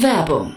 Werbung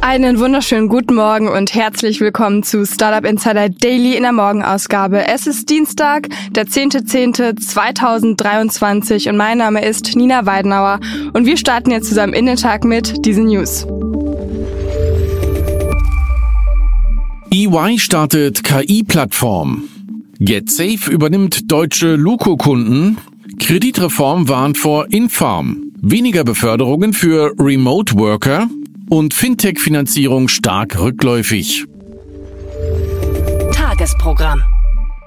Einen wunderschönen guten Morgen und herzlich willkommen zu Startup Insider Daily in der Morgenausgabe. Es ist Dienstag, der 10.10.2023 und mein Name ist Nina Weidenauer und wir starten jetzt zusammen in den Tag mit diesen News. EY startet KI-Plattform. GetSafe übernimmt deutsche Luco-Kunden. Kreditreform warnt vor Infarm. Weniger Beförderungen für Remote Worker und Fintech-Finanzierung stark rückläufig. Tagesprogramm.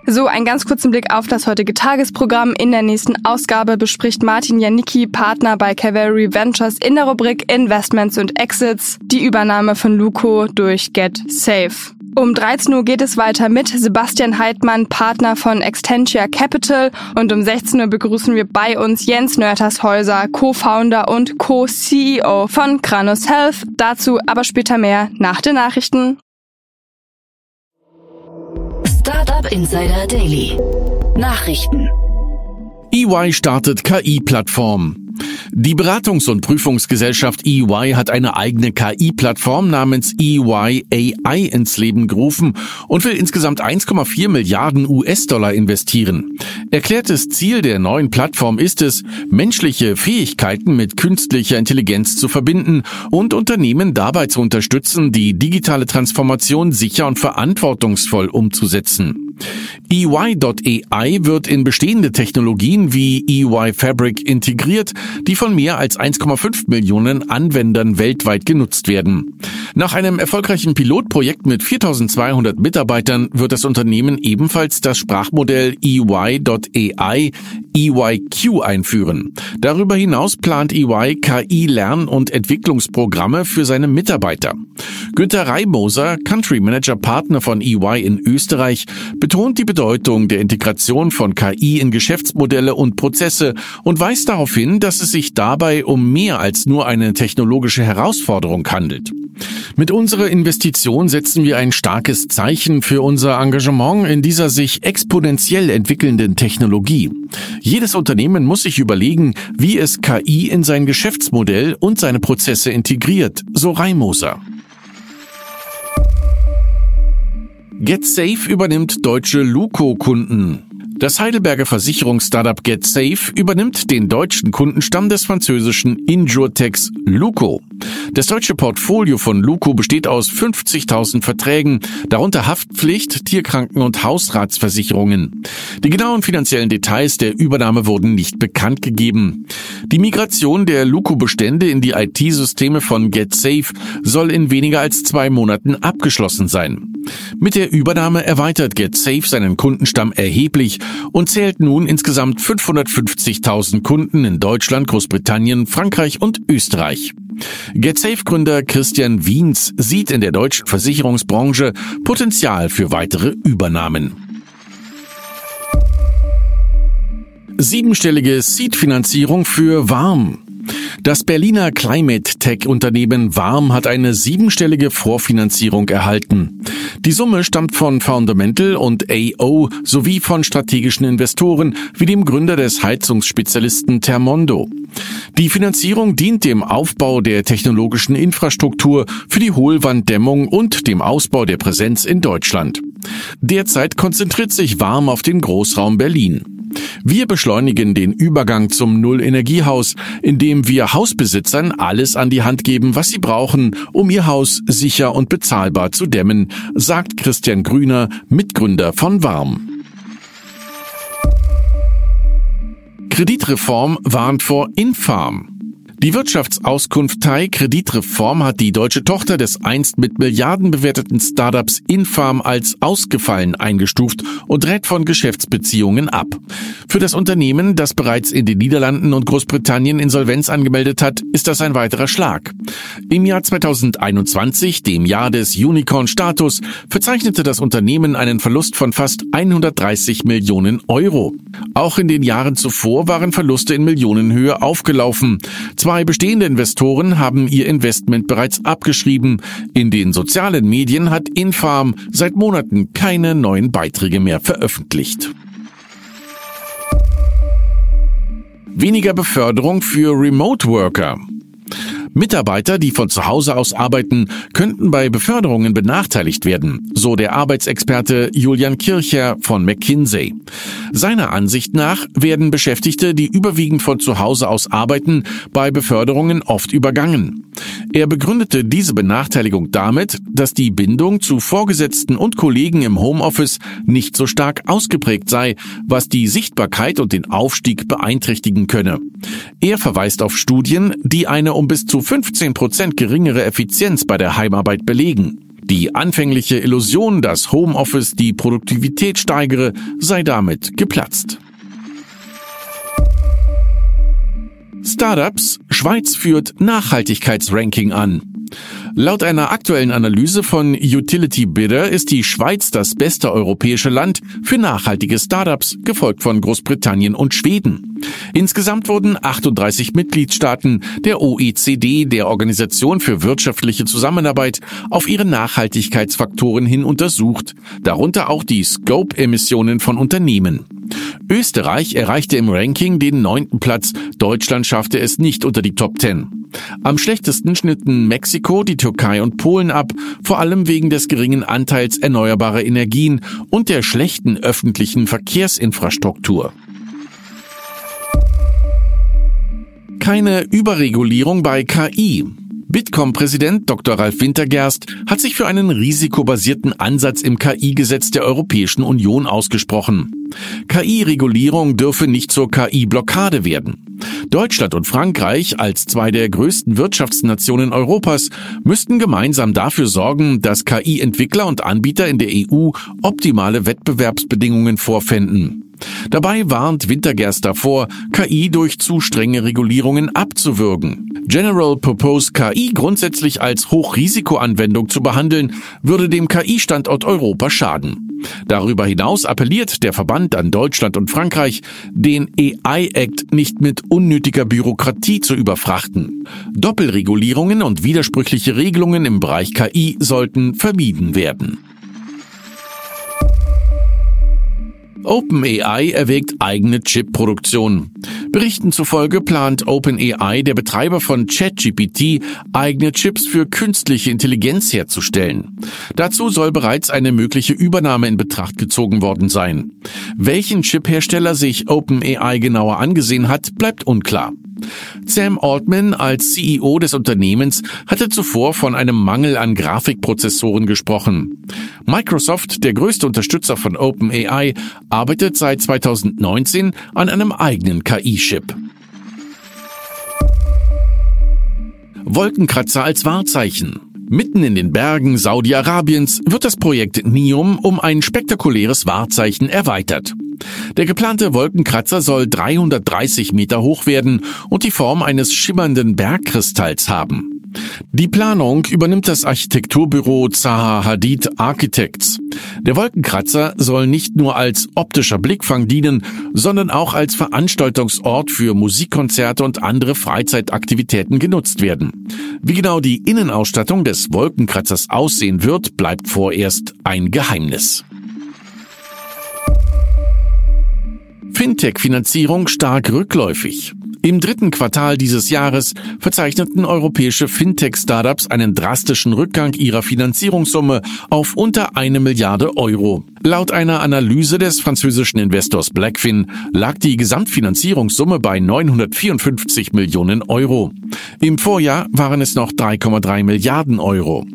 So, einen ganz kurzen Blick auf das heutige Tagesprogramm. In der nächsten Ausgabe bespricht Martin Janicki, Partner bei Cavalry Ventures in der Rubrik Investments und Exits, die Übernahme von Luco durch Get Safe. Um 13 Uhr geht es weiter mit Sebastian Heidmann, Partner von Extentia Capital. Und um 16 Uhr begrüßen wir bei uns Jens Nörtershäuser, Co-Founder und Co-CEO von Granus Health. Dazu aber später mehr nach den Nachrichten. Startup Insider Daily. Nachrichten. EY startet KI-Plattform. Die Beratungs- und Prüfungsgesellschaft EY hat eine eigene KI-Plattform namens EY AI ins Leben gerufen und will insgesamt 1,4 Milliarden US-Dollar investieren. Erklärtes Ziel der neuen Plattform ist es, menschliche Fähigkeiten mit künstlicher Intelligenz zu verbinden und Unternehmen dabei zu unterstützen, die digitale Transformation sicher und verantwortungsvoll umzusetzen. EY.ai wird in bestehende Technologien wie EY Fabric integriert, die von mehr als 1,5 Millionen Anwendern weltweit genutzt werden. Nach einem erfolgreichen Pilotprojekt mit 4200 Mitarbeitern wird das Unternehmen ebenfalls das Sprachmodell EY.ai EYQ einführen. Darüber hinaus plant EY KI-Lern- und Entwicklungsprogramme für seine Mitarbeiter. Günter Reimoser, Country Manager Partner von EY in Österreich, betont die Bedeutung der Integration von KI in Geschäftsmodelle und Prozesse und weist darauf hin, dass es sich dabei um mehr als nur eine technologische Herausforderung handelt. Mit unserer Investition setzen wir ein starkes Zeichen für unser Engagement in dieser sich exponentiell entwickelnden Technologie. Jedes Unternehmen muss sich überlegen, wie es KI in sein Geschäftsmodell und seine Prozesse integriert, so Reimoser. GetSafe übernimmt deutsche Luco-Kunden. Das Heidelberger Versicherungsstartup GetSafe übernimmt den deutschen Kundenstamm des französischen Injurtex Luco. Das deutsche Portfolio von Luco besteht aus 50.000 Verträgen, darunter Haftpflicht, Tierkranken- und Hausratsversicherungen. Die genauen finanziellen Details der Übernahme wurden nicht bekannt gegeben. Die Migration der Luco-Bestände in die IT-Systeme von GetSafe soll in weniger als zwei Monaten abgeschlossen sein. Mit der Übernahme erweitert GetSafe seinen Kundenstamm erheblich und zählt nun insgesamt 550.000 Kunden in Deutschland, Großbritannien, Frankreich und Österreich. GetSafe-Gründer Christian Wiens sieht in der deutschen Versicherungsbranche Potenzial für weitere Übernahmen. Siebenstellige Seed-Finanzierung für Warm. Das Berliner Climate Tech Unternehmen Warm hat eine siebenstellige Vorfinanzierung erhalten. Die Summe stammt von Fundamental und AO sowie von strategischen Investoren wie dem Gründer des Heizungsspezialisten Thermondo. Die Finanzierung dient dem Aufbau der technologischen Infrastruktur für die Hohlwanddämmung und dem Ausbau der Präsenz in Deutschland. Derzeit konzentriert sich Warm auf den Großraum Berlin. Wir beschleunigen den Übergang zum Null-Energiehaus, indem wir Hausbesitzern alles an die Hand geben, was sie brauchen, um ihr Haus sicher und bezahlbar zu dämmen, sagt Christian Grüner, Mitgründer von Warm. Kreditreform warnt vor Infarm. Die Wirtschaftsauskunftei Kreditreform hat die deutsche Tochter des einst mit Milliarden bewerteten Startups Infarm als ausgefallen eingestuft und rät von Geschäftsbeziehungen ab. Für das Unternehmen, das bereits in den Niederlanden und Großbritannien Insolvenz angemeldet hat, ist das ein weiterer Schlag. Im Jahr 2021, dem Jahr des Unicorn-Status, verzeichnete das Unternehmen einen Verlust von fast 130 Millionen Euro. Auch in den Jahren zuvor waren Verluste in Millionenhöhe aufgelaufen. Zwei bestehende Investoren haben ihr Investment bereits abgeschrieben. In den sozialen Medien hat Infarm seit Monaten keine neuen Beiträge mehr veröffentlicht. Weniger Beförderung für Remote Worker. Mitarbeiter, die von zu Hause aus arbeiten, könnten bei Beförderungen benachteiligt werden, so der Arbeitsexperte Julian Kircher von McKinsey. Seiner Ansicht nach werden Beschäftigte, die überwiegend von zu Hause aus arbeiten, bei Beförderungen oft übergangen. Er begründete diese Benachteiligung damit, dass die Bindung zu Vorgesetzten und Kollegen im Homeoffice nicht so stark ausgeprägt sei, was die Sichtbarkeit und den Aufstieg beeinträchtigen könne. Er verweist auf Studien, die eine um bis zu 15 Prozent geringere Effizienz bei der Heimarbeit belegen. Die anfängliche Illusion, dass Homeoffice die Produktivität steigere, sei damit geplatzt. Startups Schweiz führt Nachhaltigkeitsranking an. Laut einer aktuellen Analyse von Utility Bidder ist die Schweiz das beste europäische Land für nachhaltige Startups, gefolgt von Großbritannien und Schweden. Insgesamt wurden 38 Mitgliedstaaten der OECD, der Organisation für wirtschaftliche Zusammenarbeit, auf ihre Nachhaltigkeitsfaktoren hin untersucht, darunter auch die Scope-Emissionen von Unternehmen. Österreich erreichte im Ranking den neunten Platz, Deutschland schaffte es nicht unter die Top Ten. Am schlechtesten schnitten Mexiko, die Türkei und Polen ab, vor allem wegen des geringen Anteils erneuerbarer Energien und der schlechten öffentlichen Verkehrsinfrastruktur. Keine Überregulierung bei KI. Bitkom-Präsident Dr. Ralf Wintergerst hat sich für einen risikobasierten Ansatz im KI-Gesetz der Europäischen Union ausgesprochen. KI-Regulierung dürfe nicht zur KI-Blockade werden. Deutschland und Frankreich als zwei der größten Wirtschaftsnationen Europas müssten gemeinsam dafür sorgen, dass KI-Entwickler und Anbieter in der EU optimale Wettbewerbsbedingungen vorfänden. Dabei warnt Wintergerst davor, KI durch zu strenge Regulierungen abzuwürgen. General Purpose KI grundsätzlich als Hochrisikoanwendung zu behandeln, würde dem KI-Standort Europa schaden. Darüber hinaus appelliert der Verband an Deutschland und Frankreich, den AI Act nicht mit unnötiger Bürokratie zu überfrachten. Doppelregulierungen und widersprüchliche Regelungen im Bereich KI sollten vermieden werden. OpenAI erwägt eigene Chip-Produktion. Berichten zufolge plant OpenAI, der Betreiber von ChatGPT, eigene Chips für künstliche Intelligenz herzustellen. Dazu soll bereits eine mögliche Übernahme in Betracht gezogen worden sein. Welchen Chip-Hersteller sich OpenAI genauer angesehen hat, bleibt unklar. Sam Altman als CEO des Unternehmens hatte zuvor von einem Mangel an Grafikprozessoren gesprochen. Microsoft, der größte Unterstützer von OpenAI, arbeitet seit 2019 an einem eigenen KI-Chip. Wolkenkratzer als Wahrzeichen. Mitten in den Bergen Saudi-Arabiens wird das Projekt NIUM um ein spektakuläres Wahrzeichen erweitert. Der geplante Wolkenkratzer soll 330 Meter hoch werden und die Form eines schimmernden Bergkristalls haben. Die Planung übernimmt das Architekturbüro Zaha Hadid Architects. Der Wolkenkratzer soll nicht nur als optischer Blickfang dienen, sondern auch als Veranstaltungsort für Musikkonzerte und andere Freizeitaktivitäten genutzt werden. Wie genau die Innenausstattung des Wolkenkratzers aussehen wird, bleibt vorerst ein Geheimnis. Fintech-Finanzierung stark rückläufig. Im dritten Quartal dieses Jahres verzeichneten europäische Fintech-Startups einen drastischen Rückgang ihrer Finanzierungssumme auf unter eine Milliarde Euro. Laut einer Analyse des französischen Investors Blackfin lag die Gesamtfinanzierungssumme bei 954 Millionen Euro. Im Vorjahr waren es noch 3,3 Milliarden Euro.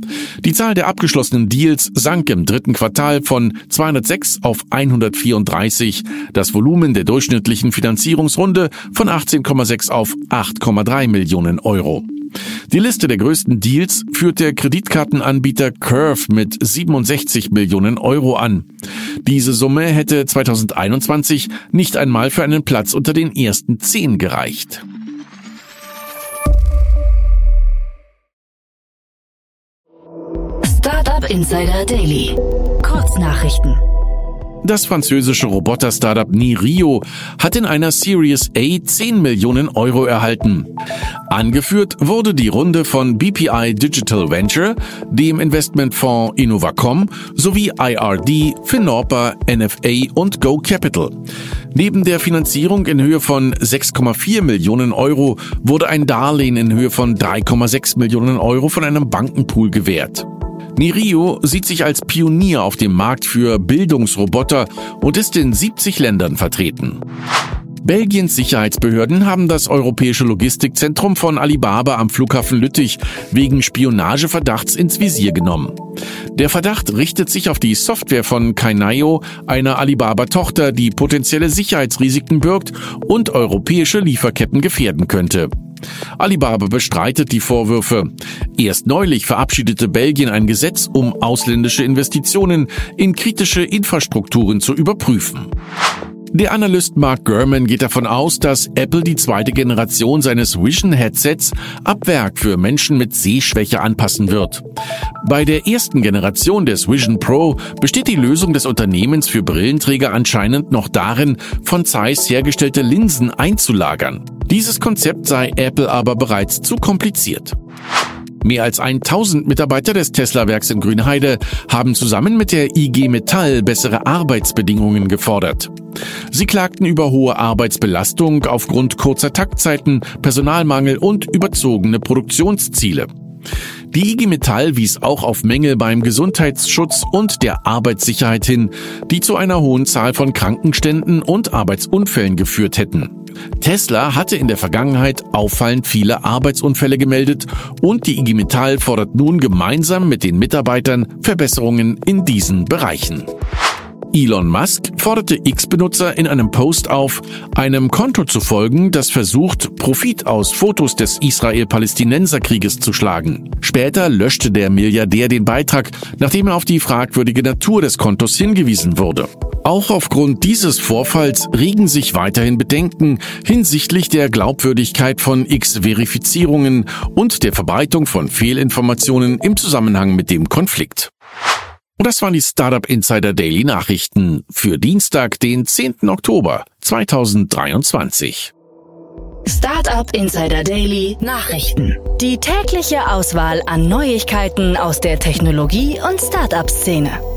Die Zahl der abgeschlossenen Deals sank im dritten Quartal von 206 auf 134, das Volumen der durchschnittlichen Finanzierungsrunde von 18,6 auf 8,3 Millionen Euro. Die Liste der größten Deals führt der Kreditkartenanbieter Curve mit 67 Millionen Euro an. Diese Summe hätte 2021 nicht einmal für einen Platz unter den ersten zehn gereicht. Startup Insider Daily. Kurznachrichten. Das französische Roboter-Startup Nirio hat in einer Series A 10 Millionen Euro erhalten. Angeführt wurde die Runde von BPI Digital Venture, dem Investmentfonds Innovacom sowie IRD, Finorpa, NFA und Go Capital. Neben der Finanzierung in Höhe von 6,4 Millionen Euro wurde ein Darlehen in Höhe von 3,6 Millionen Euro von einem Bankenpool gewährt. Nirio sieht sich als Pionier auf dem Markt für Bildungsroboter und ist in 70 Ländern vertreten. Belgiens Sicherheitsbehörden haben das europäische Logistikzentrum von Alibaba am Flughafen Lüttich wegen Spionageverdachts ins Visier genommen. Der Verdacht richtet sich auf die Software von Kainayo, einer Alibaba-Tochter, die potenzielle Sicherheitsrisiken birgt und europäische Lieferketten gefährden könnte. Alibaba bestreitet die Vorwürfe. Erst neulich verabschiedete Belgien ein Gesetz, um ausländische Investitionen in kritische Infrastrukturen zu überprüfen. Der Analyst Mark Gurman geht davon aus, dass Apple die zweite Generation seines Vision-Headsets ab Werk für Menschen mit Sehschwäche anpassen wird. Bei der ersten Generation des Vision Pro besteht die Lösung des Unternehmens für Brillenträger anscheinend noch darin, von Zeiss hergestellte Linsen einzulagern. Dieses Konzept sei Apple aber bereits zu kompliziert. Mehr als 1000 Mitarbeiter des Tesla-Werks in Grünheide haben zusammen mit der IG Metall bessere Arbeitsbedingungen gefordert. Sie klagten über hohe Arbeitsbelastung aufgrund kurzer Taktzeiten, Personalmangel und überzogene Produktionsziele. Die IG Metall wies auch auf Mängel beim Gesundheitsschutz und der Arbeitssicherheit hin, die zu einer hohen Zahl von Krankenständen und Arbeitsunfällen geführt hätten. Tesla hatte in der Vergangenheit auffallend viele Arbeitsunfälle gemeldet und die IG Metall fordert nun gemeinsam mit den Mitarbeitern Verbesserungen in diesen Bereichen. Elon Musk forderte X-Benutzer in einem Post auf, einem Konto zu folgen, das versucht, Profit aus Fotos des Israel-Palästinenser-Krieges zu schlagen. Später löschte der Milliardär den Beitrag, nachdem er auf die fragwürdige Natur des Kontos hingewiesen wurde. Auch aufgrund dieses Vorfalls regen sich weiterhin Bedenken hinsichtlich der Glaubwürdigkeit von X-Verifizierungen und der Verbreitung von Fehlinformationen im Zusammenhang mit dem Konflikt. Und das waren die Startup Insider Daily Nachrichten für Dienstag, den 10. Oktober 2023. Startup Insider Daily Nachrichten. Die tägliche Auswahl an Neuigkeiten aus der Technologie- und Startup-Szene.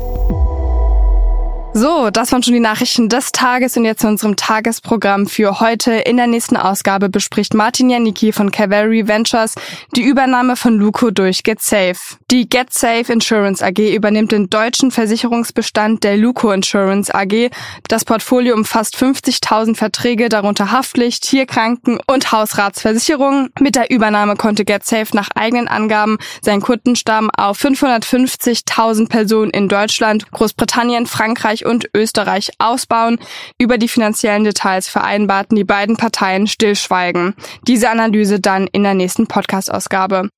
So, das waren schon die Nachrichten des Tages und jetzt zu unserem Tagesprogramm für heute. In der nächsten Ausgabe bespricht Martin Janicki von Cavalry Ventures die Übernahme von Luco durch GetSafe. Die GetSafe Insurance AG übernimmt den deutschen Versicherungsbestand der Luco Insurance AG. Das Portfolio umfasst 50.000 Verträge, darunter Haftpflicht, Tierkranken und Hausratsversicherungen. Mit der Übernahme konnte GetSafe nach eigenen Angaben seinen Kundenstamm auf 550.000 Personen in Deutschland, Großbritannien, Frankreich und Österreich ausbauen. Über die finanziellen Details vereinbarten die beiden Parteien Stillschweigen. Diese Analyse dann in der nächsten Podcast-Ausgabe.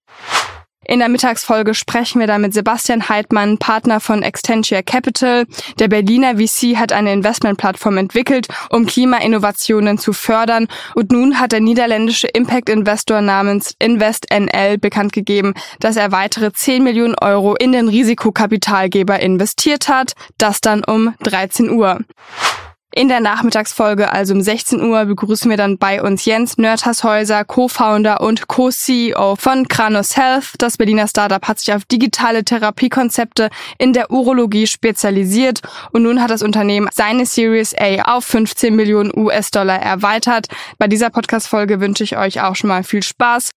In der Mittagsfolge sprechen wir dann mit Sebastian Heidmann, Partner von Extentia Capital. Der Berliner VC hat eine Investmentplattform entwickelt, um Klimainnovationen zu fördern. Und nun hat der niederländische Impact-Investor namens InvestNL bekannt gegeben, dass er weitere 10 Millionen Euro in den Risikokapitalgeber investiert hat. Das dann um 13 Uhr. In der Nachmittagsfolge, also um 16 Uhr, begrüßen wir dann bei uns Jens Nörtershäuser, Co-Founder und Co-CEO von Kranos Health. Das Berliner Startup hat sich auf digitale Therapiekonzepte in der Urologie spezialisiert und nun hat das Unternehmen seine Series A auf 15 Millionen US-Dollar erweitert. Bei dieser Podcast-Folge wünsche ich euch auch schon mal viel Spaß.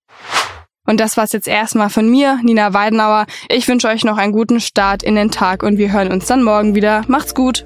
Und das war's jetzt erstmal von mir, Nina Weidenauer. Ich wünsche euch noch einen guten Start in den Tag und wir hören uns dann morgen wieder. Macht's gut!